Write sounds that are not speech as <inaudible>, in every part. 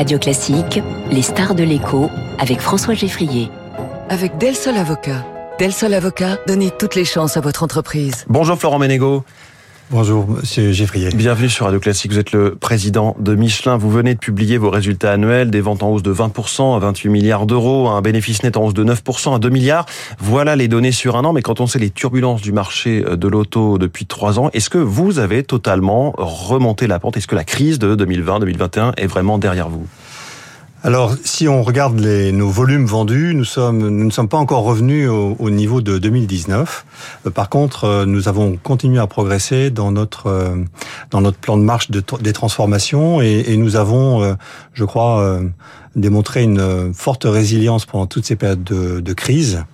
Radio Classique, les stars de l'écho avec François Geffrier. Avec Del Sol Avocat. Del Sol Avocat, donnez toutes les chances à votre entreprise. Bonjour Florent Ménégo. Bonjour, monsieur Geffrier. Bienvenue sur Radio Classique. Vous êtes le président de Michelin. Vous venez de publier vos résultats annuels, des ventes en hausse de 20% à 28 milliards d'euros, un bénéfice net en hausse de 9% à 2 milliards. Voilà les données sur un an. Mais quand on sait les turbulences du marché de l'auto depuis trois ans, est-ce que vous avez totalement remonté la pente? Est-ce que la crise de 2020-2021 est vraiment derrière vous? Alors, si on regarde les, nos volumes vendus, nous sommes, nous ne sommes pas encore revenus au, au niveau de 2019. Euh, par contre, euh, nous avons continué à progresser dans notre euh, dans notre plan de marche de, des transformations et, et nous avons, je crois, démontré une forte résilience pendant toutes ces périodes de, de crise.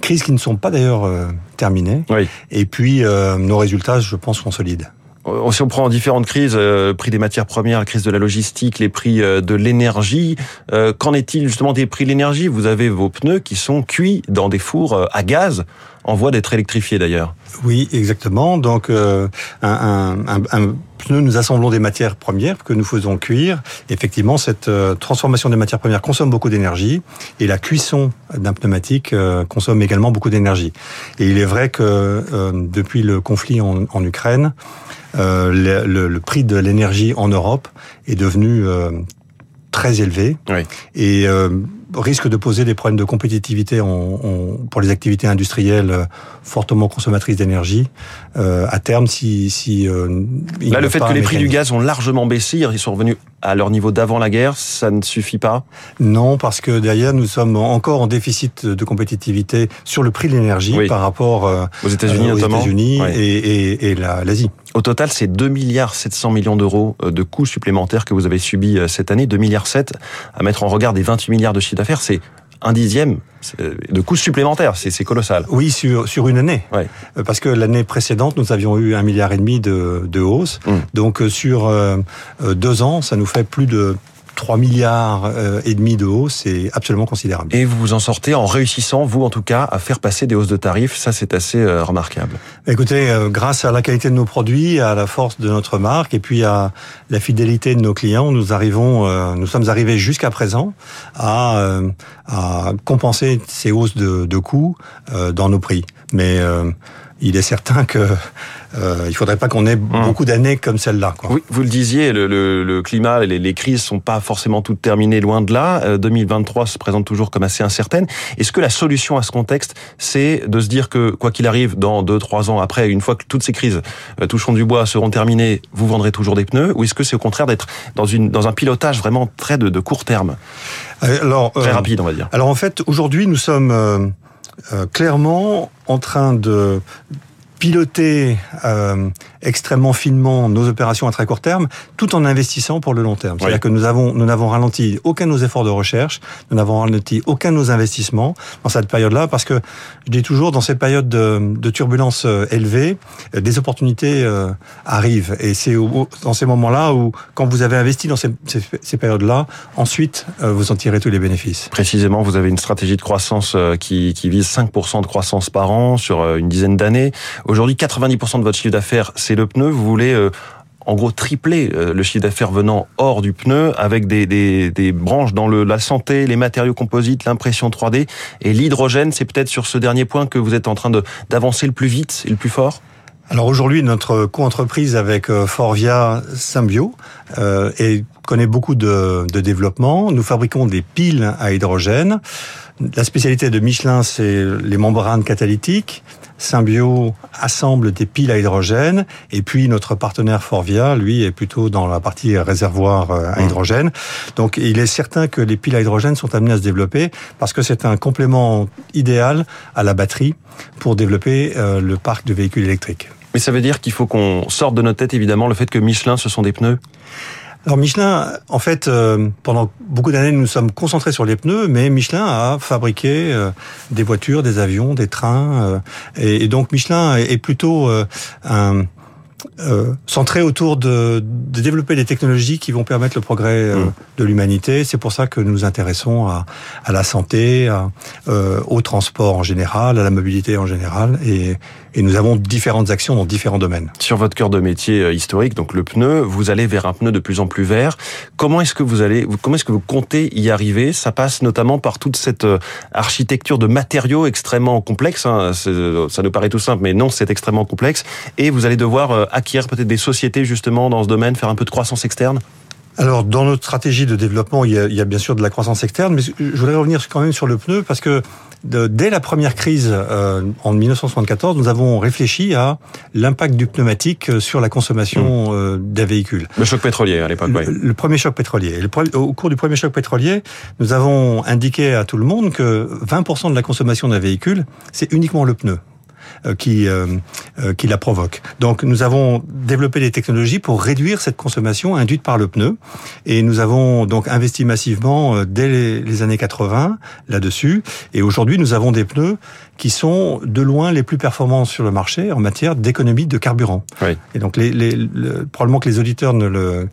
Crises qui ne sont pas d'ailleurs terminées. Oui. Et puis, nos résultats, je pense, sont solides. Euh, si on prend différentes crises, euh, prix des matières premières, la crise de la logistique, les prix euh, de l'énergie, euh, qu'en est-il justement des prix de l'énergie? Vous avez vos pneus qui sont cuits dans des fours à gaz, en voie d'être électrifiés d'ailleurs. Oui, exactement. Donc, euh, un, un, un, pneu, nous assemblons des matières premières que nous faisons cuire. Effectivement, cette euh, transformation des matières premières consomme beaucoup d'énergie et la cuisson d'un pneumatique euh, consomme également beaucoup d'énergie. Et il est vrai que depuis le conflit en, en Ukraine, le, le, le, prix de l'énergie en Europe est devenu très élevé oui. et euh, risque de poser des problèmes de compétitivité en, en, pour les activités industrielles euh, fortement consommatrices d'énergie euh, à terme si, si euh, là le fait que les prix du gaz ont largement baissé ils sont revenus à leur niveau d'avant la guerre ça ne suffit pas? Non parce que derrière nous sommes encore en déficit de compétitivité sur le prix de l'énergie oui. par rapport euh, aux États-Unis notamment États-Unis oui. et, et, et l'Asie au total, c'est 2 milliards 700 millions d'euros de coûts supplémentaires que vous avez subis cette année. 2 milliards 7 à mettre en regard des 28 milliards de chiffre d'affaires, c'est un dixième de coûts supplémentaires, c'est colossal. Oui, sur, sur une année. Ouais. Parce que l'année précédente, nous avions eu un milliard et demi de, de hausse. Mmh. Donc sur euh, deux ans, ça nous fait plus de 3 milliards euh, et demi de hausse, c'est absolument considérable. Et vous vous en sortez en réussissant, vous en tout cas, à faire passer des hausses de tarifs. Ça, c'est assez euh, remarquable. Écoutez, euh, grâce à la qualité de nos produits, à la force de notre marque et puis à la fidélité de nos clients, nous arrivons, nous sommes arrivés jusqu'à présent à, à compenser ces hausses de, de coûts dans nos prix. Mais il est certain que euh, il faudrait pas qu'on ait mmh. beaucoup d'années comme celle-là. Oui, vous le disiez, le, le, le climat, les, les, crises sont pas forcément toutes terminées, loin de là. Euh, 2023 se présente toujours comme assez incertaine. Est-ce que la solution à ce contexte, c'est de se dire que quoi qu'il arrive, dans deux, trois ans après, une fois que toutes ces crises euh, toucheront du bois, seront terminées, vous vendrez toujours des pneus, ou est-ce que c'est au contraire d'être dans une dans un pilotage vraiment très de, de court terme, alors, très rapide, on va dire. Alors en fait, aujourd'hui, nous sommes euh, clairement en train de piloter euh, extrêmement finement nos opérations à très court terme, tout en investissant pour le long terme. C'est-à-dire oui. que nous avons nous n'avons ralenti aucun de nos efforts de recherche, nous n'avons ralenti aucun de nos investissements dans cette période-là, parce que je dis toujours dans ces périodes de, de turbulences euh, élevées, euh, des opportunités euh, arrivent, et c'est dans ces moments-là où, quand vous avez investi dans ces, ces, ces périodes-là, ensuite euh, vous en tirez tous les bénéfices. Précisément, vous avez une stratégie de croissance euh, qui, qui vise 5% de croissance par an sur une dizaine d'années. Aujourd'hui, 90% de votre chiffre d'affaires, c'est le pneu. Vous voulez euh, en gros tripler euh, le chiffre d'affaires venant hors du pneu avec des, des, des branches dans le, la santé, les matériaux composites, l'impression 3D et l'hydrogène. C'est peut-être sur ce dernier point que vous êtes en train d'avancer le plus vite et le plus fort? Alors aujourd'hui, notre co-entreprise avec euh, Forvia Symbio euh, et connaît beaucoup de, de, développement. Nous fabriquons des piles à hydrogène. La spécialité de Michelin, c'est les membranes catalytiques. Symbio assemble des piles à hydrogène et puis notre partenaire Forvia, lui, est plutôt dans la partie réservoir euh, à mmh. hydrogène. Donc il est certain que les piles à hydrogène sont amenées à se développer parce que c'est un complément idéal à la batterie pour développer euh, le parc de véhicules électriques. Mais ça veut dire qu'il faut qu'on sorte de notre tête évidemment le fait que Michelin ce sont des pneus? Alors Michelin, en fait, euh, pendant beaucoup d'années, nous nous sommes concentrés sur les pneus, mais Michelin a fabriqué euh, des voitures, des avions, des trains, euh, et, et, donc Michelin est, plutôt un euh, centré autour de, de, développer des technologies qui vont permettre le progrès euh, mm. de l'humanité. C'est pour ça que nous nous intéressons à, à la santé, à, euh, au transport en général, à la mobilité en général, et, et nous avons différentes actions dans différents domaines. Sur votre cœur de métier historique, donc le pneu, vous allez vers un pneu de plus en plus vert. Comment est-ce que vous allez, comment est-ce que vous comptez y arriver? Ça passe notamment par toute cette architecture de matériaux extrêmement complexe. Hein. Ça nous paraît tout simple, mais non, c'est extrêmement complexe. Et vous allez devoir euh, acquérir peut-être des sociétés justement dans ce domaine, faire un peu de croissance externe? Alors, dans notre stratégie de développement, il y, a, il y a, bien sûr de la croissance externe, mais je voudrais revenir quand même sur le pneu parce que de, dès la première crise euh, en 1974, nous avons réfléchi à l'impact du pneumatique sur la consommation mmh. euh, d'un véhicule. Le choc pétrolier à l'époque, oui. Le, premier choc pétrolier. Le, au cours du premier choc pétrolier, nous avons indiqué à tout le monde que 20% de la consommation d'un véhicule, c'est uniquement le pneu. Euh, qui, euh, euh, qui la provoque. Donc nous avons développé des technologies pour réduire cette consommation induite par le pneu et nous avons donc investi massivement dès les années 80 là-dessus et aujourd'hui nous avons des pneus qui sont de loin les plus performants sur le marché en matière d'économie de carburant. Oui. Et donc les, les, probablement que les auditeurs ne le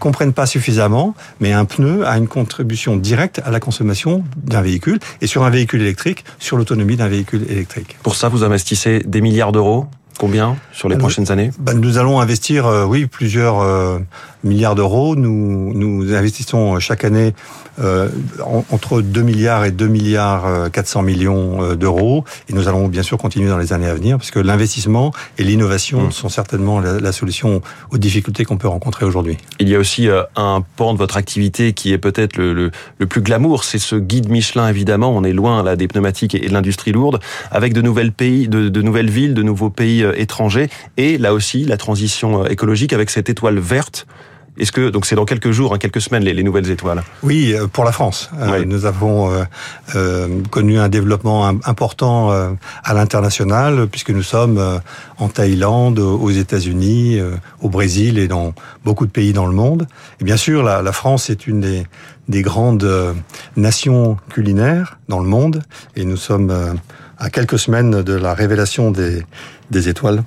comprennent pas suffisamment, mais un pneu a une contribution directe à la consommation d'un véhicule et sur un véhicule électrique, sur l'autonomie d'un véhicule électrique. Pour ça, vous investissez des milliards d'euros? Combien sur les prochaines années ben, Nous allons investir, euh, oui, plusieurs euh, milliards d'euros. Nous, nous investissons chaque année euh, entre 2 milliards et 2 milliards 400 millions d'euros. Et nous allons bien sûr continuer dans les années à venir, parce que l'investissement et l'innovation mmh. sont certainement la, la, solution aux difficultés qu'on peut rencontrer aujourd'hui. Il y a aussi un pan de votre activité qui est peut-être le, le, le, plus glamour, c'est ce guide Michelin, évidemment. On est loin là des pneumatiques et de l'industrie lourde, avec de nouvelles pays, de, de nouvelles villes, de nouveaux pays étrangers, et là aussi la transition écologique avec cette étoile verte est-ce que donc c'est dans quelques jours, hein, quelques semaines, les, les, nouvelles étoiles? Oui, euh, pour la France. Euh, nous avons euh, euh, connu un développement important euh, à l'international, puisque nous sommes en Thaïlande, aux États-Unis, au Brésil et dans beaucoup de pays dans le monde. Et bien sûr, la, la France est une des, des grandes nations culinaires dans le monde, et nous sommes à quelques semaines de la révélation des, des étoiles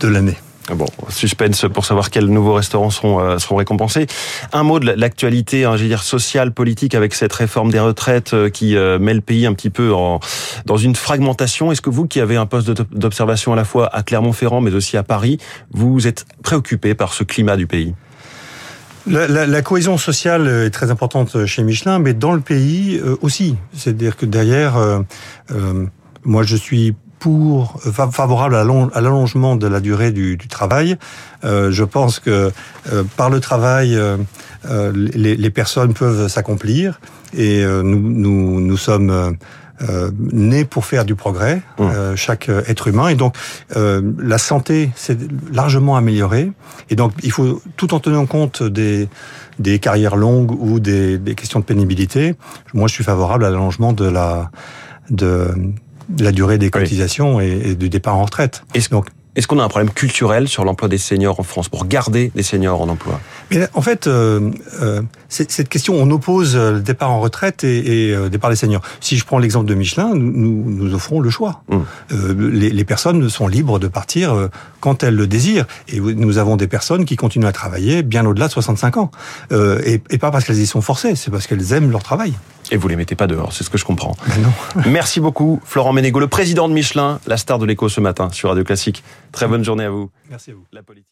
de l'année. Ah bon, suspense pour savoir quels nouveaux restaurants seront, euh, seront récompensés. Un mot de l'actualité, hein, je veux dire sociale, politique, avec cette réforme des retraites euh, qui euh, met le pays un petit peu en, dans une fragmentation. Est-ce que vous, qui avez un poste d'observation à la fois à Clermont-Ferrand, mais aussi à Paris, vous êtes préoccupé par ce climat du pays? La, la, la, cohésion sociale est très importante chez Michelin, mais dans le pays aussi. C'est-à-dire que derrière, euh, moi je suis pour favorable à l'allongement de la durée du, du travail. Euh, je pense que euh, par le travail, euh, les, les, personnes peuvent s'accomplir et nous, nous, nous sommes euh, nés pour faire du progrès, mmh. euh, chaque être humain. Et donc, euh, la santé s'est largement améliorée. Et donc, il faut, tout en tenant compte des, des carrières longues ou des, des questions de pénibilité, moi, je suis favorable à l'allongement de la... De, la durée des cotisations oui. et, et, du départ en retraite. Est-ce donc est-ce qu'on a un problème culturel sur l'emploi des seniors en France pour garder les seniors en emploi? Mais en fait, euh, euh, cette question, on oppose le départ en retraite et, et euh, départ des seniors. Si je prends l'exemple de Michelin, nous, nous, nous, offrons le choix. Mmh. Euh, les, les, personnes sont libres de partir euh, quand elles le désirent. Et nous avons des personnes qui continuent à travailler bien au-delà de 65 ans. Euh, et, et, pas parce qu'elles y sont forcées, c'est parce qu'elles aiment leur travail. Et vous les mettez pas dehors, c'est ce que je comprends. Ben non. <laughs> Merci beaucoup, Florent Ménégo, le président de Michelin, la star de l'écho ce matin sur Radio Classique. Très bonne journée à vous. Merci à vous. La politique.